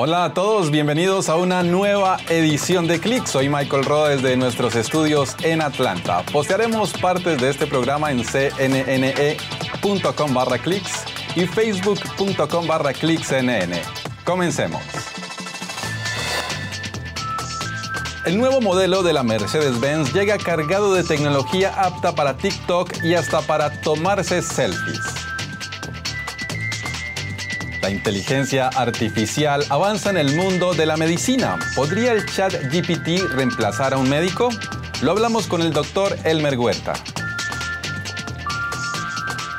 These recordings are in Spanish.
Hola a todos, bienvenidos a una nueva edición de Click. Soy Michael Roa desde nuestros estudios en Atlanta. Postearemos partes de este programa en cnne.com barra clicks y facebook.com barra clicksnn. Comencemos. El nuevo modelo de la Mercedes-Benz llega cargado de tecnología apta para TikTok y hasta para tomarse selfies. La inteligencia artificial avanza en el mundo de la medicina. ¿Podría el chat GPT reemplazar a un médico? Lo hablamos con el doctor Elmer Huerta.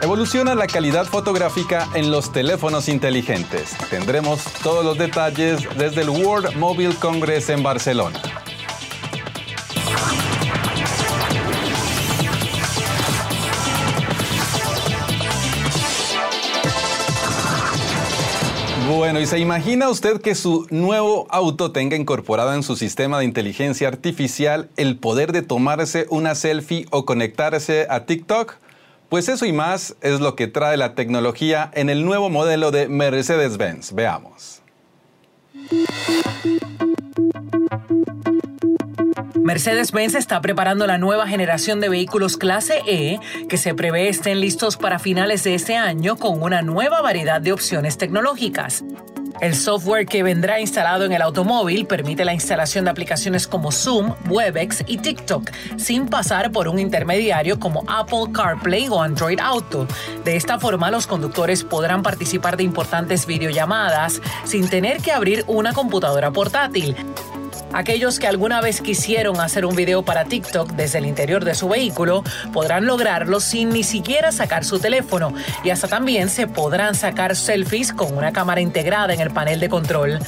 Evoluciona la calidad fotográfica en los teléfonos inteligentes. Tendremos todos los detalles desde el World Mobile Congress en Barcelona. Bueno, ¿y se imagina usted que su nuevo auto tenga incorporado en su sistema de inteligencia artificial el poder de tomarse una selfie o conectarse a TikTok? Pues eso y más es lo que trae la tecnología en el nuevo modelo de Mercedes-Benz. Veamos. Mercedes-Benz está preparando la nueva generación de vehículos clase E que se prevé estén listos para finales de este año con una nueva variedad de opciones tecnológicas. El software que vendrá instalado en el automóvil permite la instalación de aplicaciones como Zoom, Webex y TikTok, sin pasar por un intermediario como Apple CarPlay o Android Auto. De esta forma, los conductores podrán participar de importantes videollamadas sin tener que abrir una computadora portátil. Aquellos que alguna vez quisieron hacer un video para TikTok desde el interior de su vehículo podrán lograrlo sin ni siquiera sacar su teléfono y hasta también se podrán sacar selfies con una cámara integrada en el panel de control.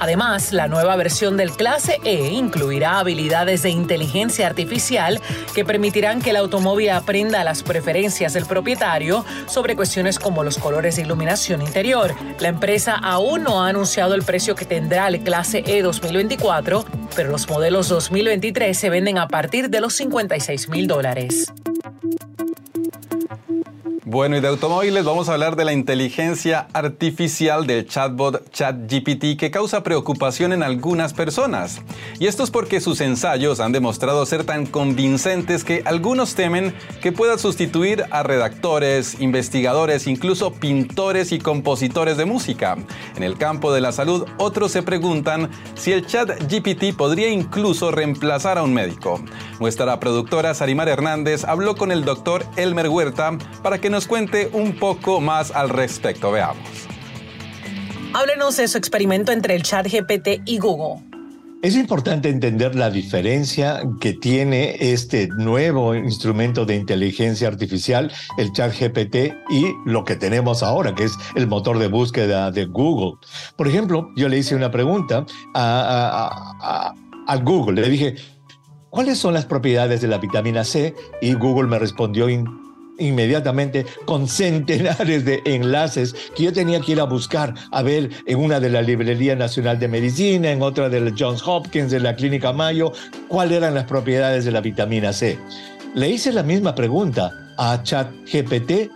Además, la nueva versión del clase E incluirá habilidades de inteligencia artificial que permitirán que el automóvil aprenda las preferencias del propietario sobre cuestiones como los colores de iluminación interior. La empresa aún no ha anunciado el precio que tendrá el clase E 2024, pero los modelos 2023 se venden a partir de los 56 mil dólares. Bueno, y de automóviles vamos a hablar de la inteligencia artificial del chatbot ChatGPT que causa preocupación en algunas personas. Y esto es porque sus ensayos han demostrado ser tan convincentes que algunos temen que pueda sustituir a redactores, investigadores, incluso pintores y compositores de música. En el campo de la salud, otros se preguntan si el ChatGPT podría incluso reemplazar a un médico. Nuestra productora Sarimar Hernández habló con el doctor Elmer Huerta para que nos cuente un poco más al respecto. Veamos. Háblenos de su experimento entre el chat GPT y Google. Es importante entender la diferencia que tiene este nuevo instrumento de inteligencia artificial, el chat GPT, y lo que tenemos ahora, que es el motor de búsqueda de Google. Por ejemplo, yo le hice una pregunta a, a Google, le dije, ¿cuáles son las propiedades de la vitamina C? Y Google me respondió inmediatamente con centenares de enlaces que yo tenía que ir a buscar, a ver en una de la Librería Nacional de Medicina, en otra de la Johns Hopkins, de la Clínica Mayo, cuáles eran las propiedades de la vitamina C. Le hice la misma pregunta a ChatGPT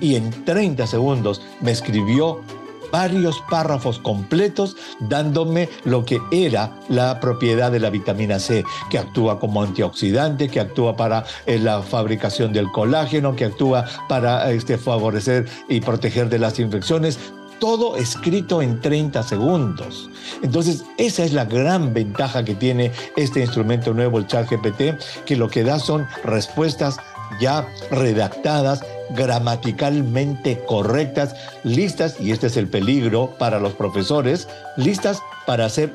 y en 30 segundos me escribió varios párrafos completos dándome lo que era la propiedad de la vitamina C, que actúa como antioxidante, que actúa para eh, la fabricación del colágeno, que actúa para este, favorecer y proteger de las infecciones, todo escrito en 30 segundos. Entonces, esa es la gran ventaja que tiene este instrumento nuevo, el ChatGPT, que lo que da son respuestas ya redactadas, gramaticalmente correctas, listas, y este es el peligro para los profesores, listas para ser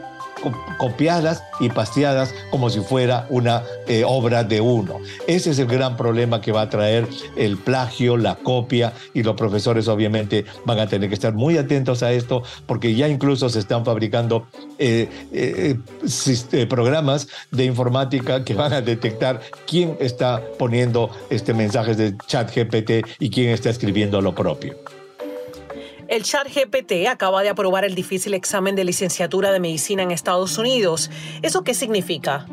copiadas y pasteadas como si fuera una eh, obra de uno. Ese es el gran problema que va a traer el plagio, la copia y los profesores obviamente van a tener que estar muy atentos a esto porque ya incluso se están fabricando eh, eh, programas de informática que van a detectar quién está poniendo este mensajes de chat GPT y quién está escribiendo lo propio. El chat GPT acaba de aprobar el difícil examen de licenciatura de medicina en Estados Unidos. ¿Eso qué significa?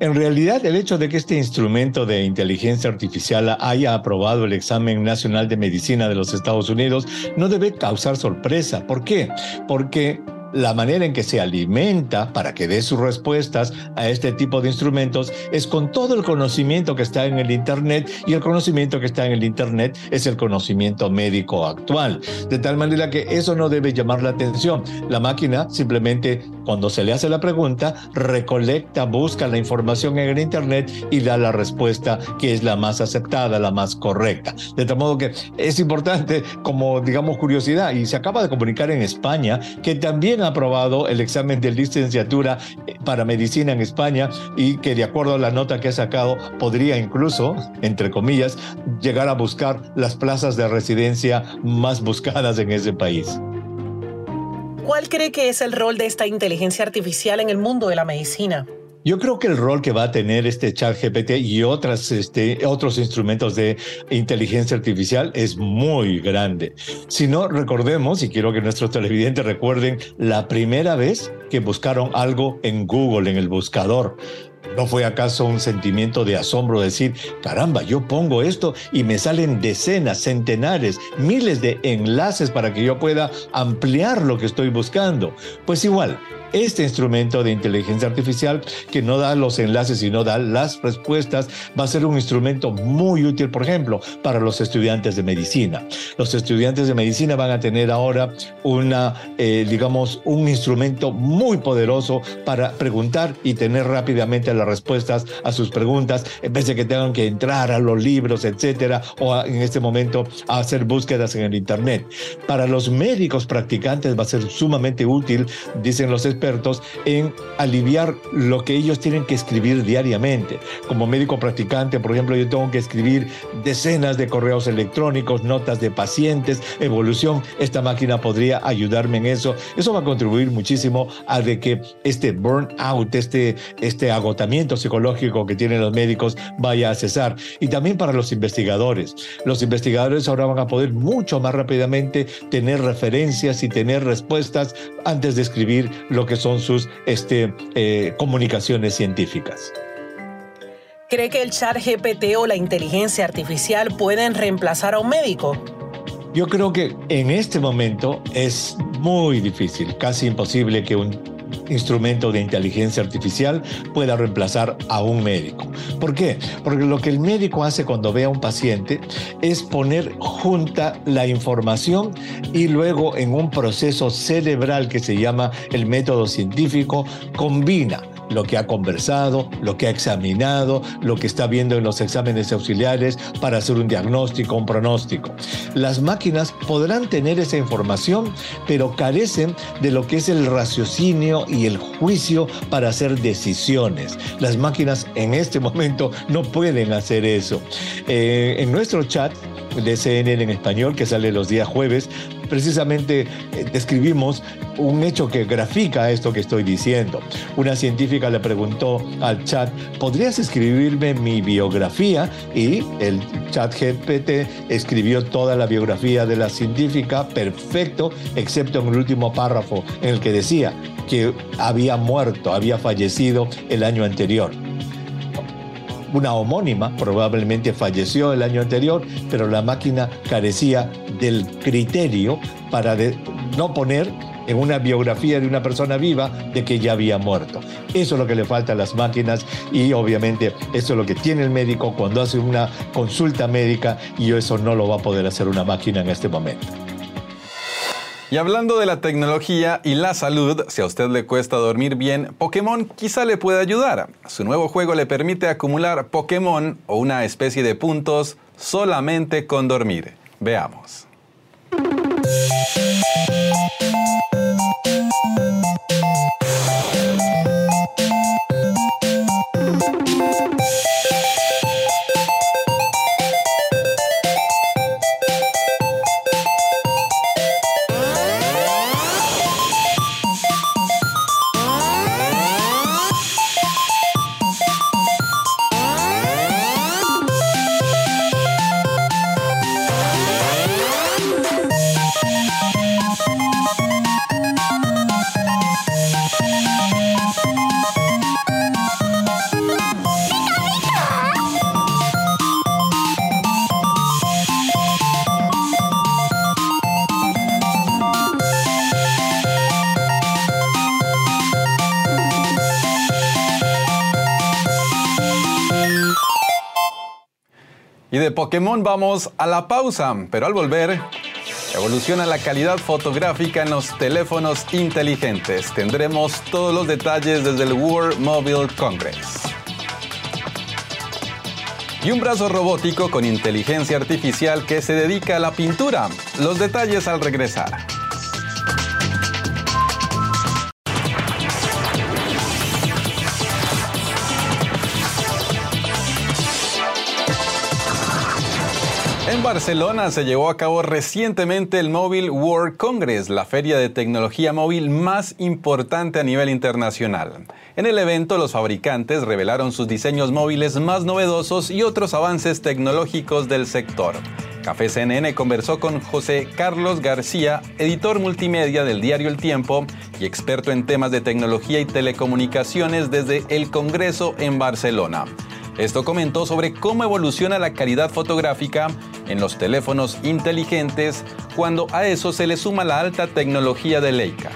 En realidad, el hecho de que este instrumento de inteligencia artificial haya aprobado el examen nacional de medicina de los Estados Unidos no debe causar sorpresa. ¿Por qué? Porque la manera en que se alimenta para que dé sus respuestas a este tipo de instrumentos es con todo el conocimiento que está en el Internet y el conocimiento que está en el Internet es el conocimiento médico actual. De tal manera que eso no debe llamar la atención. La máquina simplemente cuando se le hace la pregunta recolecta, busca la información en el Internet y da la respuesta que es la más aceptada, la más correcta. De tal modo que es importante como digamos curiosidad y se acaba de comunicar en España que también aprobado el examen de licenciatura eh, para medicina en España y que de acuerdo a la nota que ha sacado podría incluso, entre comillas, llegar a buscar las plazas de residencia más buscadas en ese país. ¿Cuál cree que es el rol de esta inteligencia artificial en el mundo de la medicina? Yo creo que el rol que va a tener este chat GPT y otras, este, otros instrumentos de inteligencia artificial es muy grande. Si no, recordemos, y quiero que nuestros televidentes recuerden, la primera vez que buscaron algo en Google, en el buscador. ¿No fue acaso un sentimiento de asombro decir, caramba, yo pongo esto y me salen decenas, centenares, miles de enlaces para que yo pueda ampliar lo que estoy buscando? Pues igual, este instrumento de inteligencia artificial que no da los enlaces y no da las respuestas va a ser un instrumento muy útil, por ejemplo, para los estudiantes de medicina. Los estudiantes de medicina van a tener ahora una, eh, digamos, un instrumento muy poderoso para preguntar y tener rápidamente las respuestas a sus preguntas, en vez de que tengan que entrar a los libros, etcétera, o en este momento a hacer búsquedas en el Internet. Para los médicos practicantes va a ser sumamente útil, dicen los expertos, en aliviar lo que ellos tienen que escribir diariamente. Como médico practicante, por ejemplo, yo tengo que escribir decenas de correos electrónicos, notas de pacientes, evolución. Esta máquina podría ayudarme en eso. Eso va a contribuir muchísimo a de que este burnout, este, este agotamiento psicológico que tienen los médicos vaya a cesar. Y también para los investigadores. Los investigadores ahora van a poder mucho más rápidamente tener referencias y tener respuestas antes de escribir lo que son sus este, eh, comunicaciones científicas. ¿Cree que el chat GPT o la inteligencia artificial pueden reemplazar a un médico? Yo creo que en este momento es muy difícil, casi imposible que un instrumento de inteligencia artificial pueda reemplazar a un médico. ¿Por qué? Porque lo que el médico hace cuando ve a un paciente es poner junta la información y luego en un proceso cerebral que se llama el método científico combina lo que ha conversado, lo que ha examinado, lo que está viendo en los exámenes auxiliares para hacer un diagnóstico, un pronóstico. Las máquinas podrán tener esa información, pero carecen de lo que es el raciocinio y el juicio para hacer decisiones. Las máquinas en este momento no pueden hacer eso. Eh, en nuestro chat de CNN en español, que sale los días jueves, precisamente eh, describimos un hecho que grafica esto que estoy diciendo. Una científica le preguntó al chat, ¿podrías escribirme mi biografía? Y el chat GPT escribió toda la biografía de la científica, perfecto, excepto en el último párrafo en el que decía que había muerto, había fallecido el año anterior una homónima, probablemente falleció el año anterior, pero la máquina carecía del criterio para no poner en una biografía de una persona viva de que ya había muerto. Eso es lo que le falta a las máquinas y obviamente eso es lo que tiene el médico cuando hace una consulta médica y eso no lo va a poder hacer una máquina en este momento. Y hablando de la tecnología y la salud, si a usted le cuesta dormir bien, Pokémon quizá le pueda ayudar. Su nuevo juego le permite acumular Pokémon o una especie de puntos solamente con dormir. Veamos. Y de Pokémon vamos a la pausa, pero al volver, evoluciona la calidad fotográfica en los teléfonos inteligentes. Tendremos todos los detalles desde el World Mobile Congress. Y un brazo robótico con inteligencia artificial que se dedica a la pintura. Los detalles al regresar. En Barcelona se llevó a cabo recientemente el Mobile World Congress, la feria de tecnología móvil más importante a nivel internacional. En el evento, los fabricantes revelaron sus diseños móviles más novedosos y otros avances tecnológicos del sector. Café CNN conversó con José Carlos García, editor multimedia del diario El Tiempo y experto en temas de tecnología y telecomunicaciones desde el Congreso en Barcelona. Esto comentó sobre cómo evoluciona la calidad fotográfica en los teléfonos inteligentes cuando a eso se le suma la alta tecnología de Leica.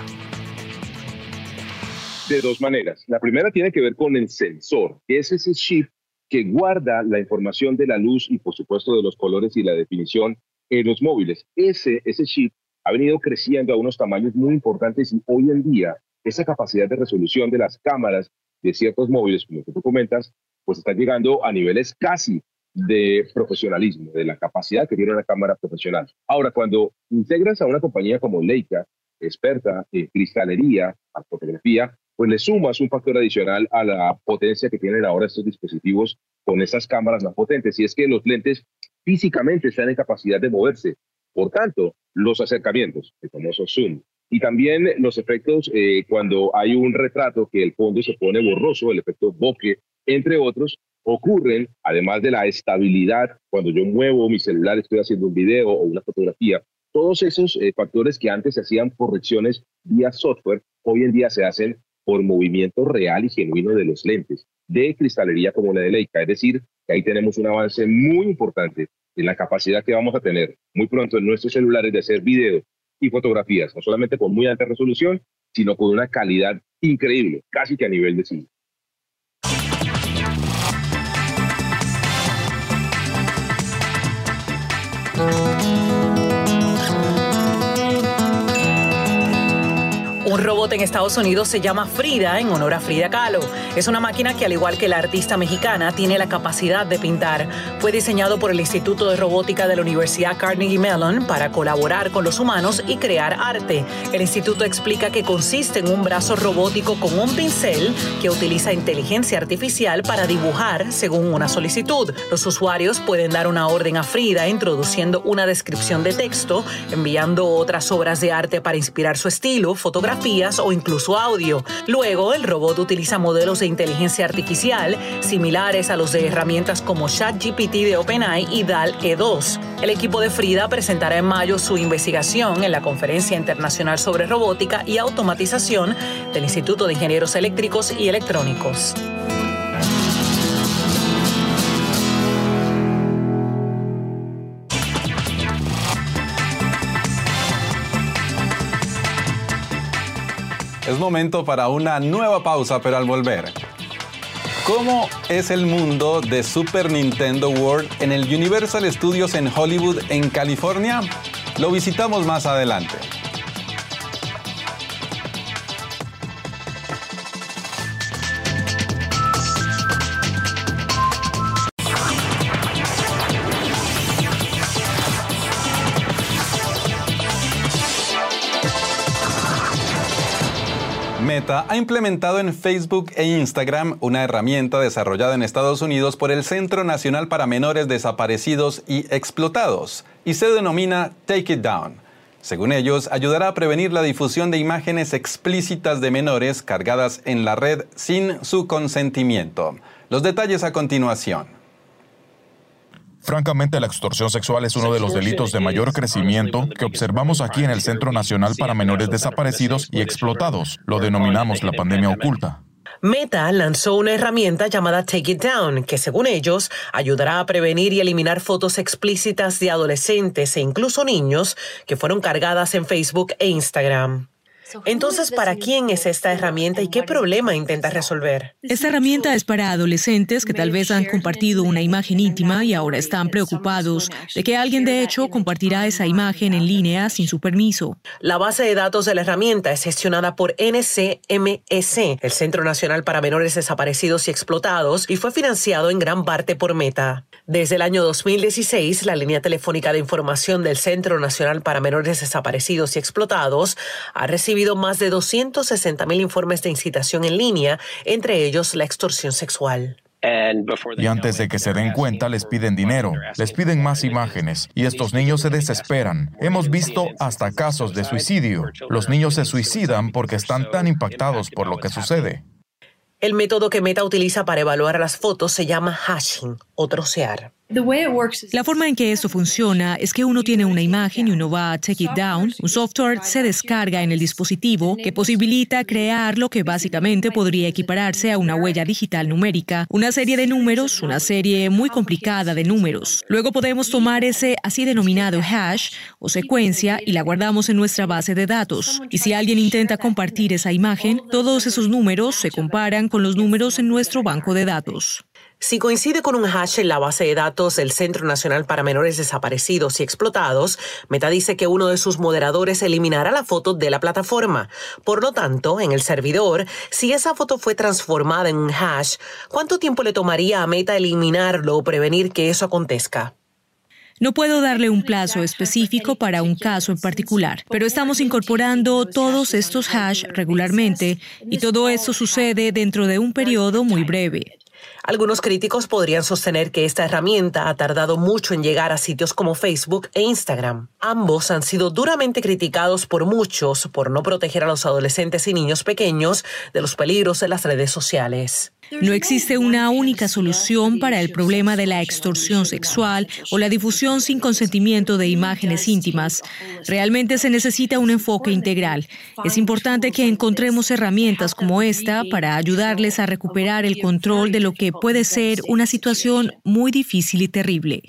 De dos maneras. La primera tiene que ver con el sensor, que es ese chip que guarda la información de la luz y por supuesto de los colores y la definición en los móviles. Ese, ese chip ha venido creciendo a unos tamaños muy importantes y hoy en día esa capacidad de resolución de las cámaras de ciertos móviles, como tú comentas, pues está llegando a niveles casi de profesionalismo, de la capacidad que tiene una cámara profesional. Ahora, cuando integras a una compañía como Leica, experta en cristalería, fotografía, pues le sumas un factor adicional a la potencia que tienen ahora estos dispositivos con esas cámaras más potentes. Y es que los lentes físicamente están en capacidad de moverse. Por tanto, los acercamientos, el famoso zoom, y también los efectos eh, cuando hay un retrato que el fondo se pone borroso, el efecto bokeh, entre otros, ocurren, además de la estabilidad, cuando yo muevo mi celular, estoy haciendo un video o una fotografía, todos esos eh, factores que antes se hacían correcciones vía software, hoy en día se hacen por movimiento real y genuino de los lentes de cristalería como la de Leica. Es decir, que ahí tenemos un avance muy importante en la capacidad que vamos a tener muy pronto en nuestros celulares de hacer video y fotografías, no solamente con muy alta resolución, sino con una calidad increíble, casi que a nivel de cine. Un robot en Estados Unidos se llama Frida en honor a Frida Kahlo. Es una máquina que al igual que la artista mexicana tiene la capacidad de pintar. Fue diseñado por el Instituto de Robótica de la Universidad Carnegie Mellon para colaborar con los humanos y crear arte. El instituto explica que consiste en un brazo robótico con un pincel que utiliza inteligencia artificial para dibujar según una solicitud. Los usuarios pueden dar una orden a Frida introduciendo una descripción de texto, enviando otras obras de arte para inspirar su estilo, fotografía o incluso audio. Luego, el robot utiliza modelos de inteligencia artificial similares a los de herramientas como ChatGPT de OpenAI y DAL-E2. El equipo de Frida presentará en mayo su investigación en la Conferencia Internacional sobre Robótica y Automatización del Instituto de Ingenieros Eléctricos y Electrónicos. Es momento para una nueva pausa, pero al volver. ¿Cómo es el mundo de Super Nintendo World en el Universal Studios en Hollywood, en California? Lo visitamos más adelante. Ha implementado en Facebook e Instagram una herramienta desarrollada en Estados Unidos por el Centro Nacional para Menores Desaparecidos y Explotados y se denomina Take It Down. Según ellos, ayudará a prevenir la difusión de imágenes explícitas de menores cargadas en la red sin su consentimiento. Los detalles a continuación. Francamente, la extorsión sexual es uno de los delitos de mayor crecimiento que observamos aquí en el Centro Nacional para Menores Desaparecidos y Explotados. Lo denominamos la pandemia oculta. Meta lanzó una herramienta llamada Take It Down, que según ellos ayudará a prevenir y eliminar fotos explícitas de adolescentes e incluso niños que fueron cargadas en Facebook e Instagram. Entonces, ¿para quién es esta herramienta y qué problema intenta resolver? Esta herramienta es para adolescentes que tal vez han compartido una imagen íntima y ahora están preocupados de que alguien de hecho compartirá esa imagen en línea sin su permiso. La base de datos de la herramienta es gestionada por NCMS, el Centro Nacional para Menores Desaparecidos y Explotados, y fue financiado en gran parte por Meta. Desde el año 2016, la línea telefónica de información del Centro Nacional para Menores Desaparecidos y Explotados ha recibido más de 260 mil informes de incitación en línea, entre ellos la extorsión sexual. Y antes de que se den cuenta, les piden dinero, les piden más imágenes y estos niños se desesperan. Hemos visto hasta casos de suicidio. Los niños se suicidan porque están tan impactados por lo que sucede. El método que Meta utiliza para evaluar las fotos se llama hashing o trocear. La forma en que esto funciona es que uno tiene una imagen y uno va a take it down. Un software se descarga en el dispositivo que posibilita crear lo que básicamente podría equipararse a una huella digital numérica, una serie de números, una serie muy complicada de números. Luego podemos tomar ese así denominado hash o secuencia y la guardamos en nuestra base de datos. Y si alguien intenta compartir esa imagen, todos esos números se comparan con los números en nuestro banco de datos. Si coincide con un hash en la base de datos del Centro Nacional para Menores Desaparecidos y Explotados, Meta dice que uno de sus moderadores eliminará la foto de la plataforma. Por lo tanto, en el servidor, si esa foto fue transformada en un hash, ¿cuánto tiempo le tomaría a Meta eliminarlo o prevenir que eso acontezca? No puedo darle un plazo específico para un caso en particular, pero estamos incorporando todos estos hash regularmente y todo eso sucede dentro de un periodo muy breve. Algunos críticos podrían sostener que esta herramienta ha tardado mucho en llegar a sitios como Facebook e Instagram. Ambos han sido duramente criticados por muchos por no proteger a los adolescentes y niños pequeños de los peligros de las redes sociales. No existe una única solución para el problema de la extorsión sexual o la difusión sin consentimiento de imágenes íntimas. Realmente se necesita un enfoque integral. Es importante que encontremos herramientas como esta para ayudarles a recuperar el control de lo que puede ser una situación muy difícil y terrible.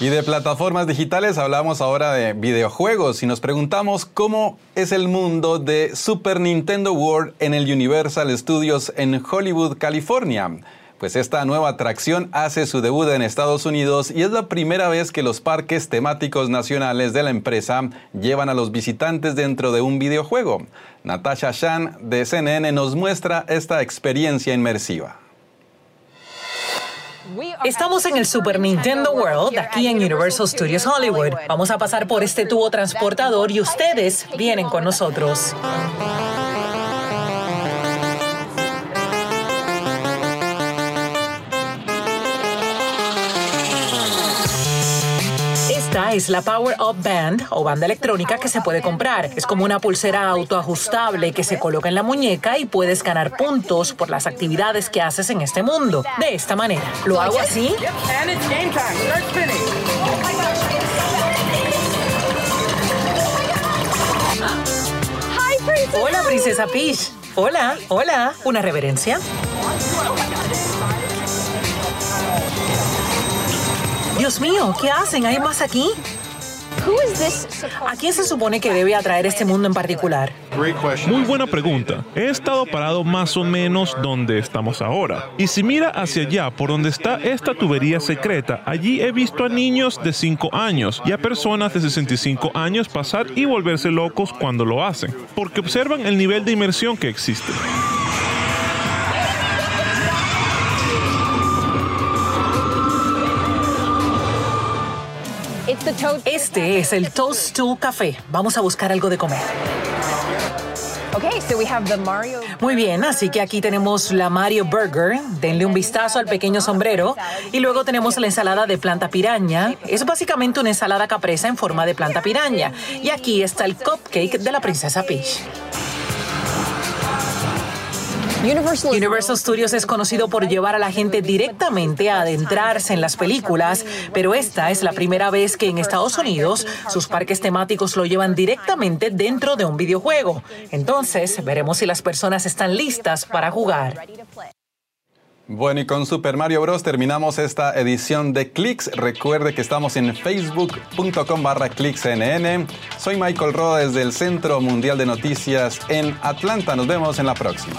Y de plataformas digitales hablamos ahora de videojuegos y nos preguntamos cómo es el mundo de Super Nintendo World en el Universal Studios en Hollywood, California. Pues esta nueva atracción hace su debut en Estados Unidos y es la primera vez que los parques temáticos nacionales de la empresa llevan a los visitantes dentro de un videojuego. Natasha Shan de CNN nos muestra esta experiencia inmersiva. Estamos en el Super Nintendo World, aquí en Universal Studios Hollywood. Vamos a pasar por este tubo transportador y ustedes vienen con nosotros. Esta es la Power Up Band o banda electrónica que se puede comprar. Es como una pulsera autoajustable que se coloca en la muñeca y puedes ganar puntos por las actividades que haces en este mundo. De esta manera. Lo hago así. Hola, princesa Peach. Hola, hola. ¿Una reverencia? Dios mío, ¿qué hacen? ¿Hay más aquí? ¿A quién se supone que debe atraer este mundo en particular? Muy buena pregunta. He estado parado más o menos donde estamos ahora. Y si mira hacia allá, por donde está esta tubería secreta, allí he visto a niños de 5 años y a personas de 65 años pasar y volverse locos cuando lo hacen, porque observan el nivel de inmersión que existe. Este es el Toast Stool Café. Vamos a buscar algo de comer. Muy bien, así que aquí tenemos la Mario Burger. Denle un vistazo al pequeño sombrero. Y luego tenemos la ensalada de planta piraña. Es básicamente una ensalada capresa en forma de planta piraña. Y aquí está el cupcake de la princesa Peach. Universal Studios es conocido por llevar a la gente directamente a adentrarse en las películas, pero esta es la primera vez que en Estados Unidos sus parques temáticos lo llevan directamente dentro de un videojuego. Entonces, veremos si las personas están listas para jugar. Bueno, y con Super Mario Bros. terminamos esta edición de Clicks. Recuerde que estamos en facebook.com barra clicksnn. Soy Michael Roa desde el Centro Mundial de Noticias en Atlanta. Nos vemos en la próxima.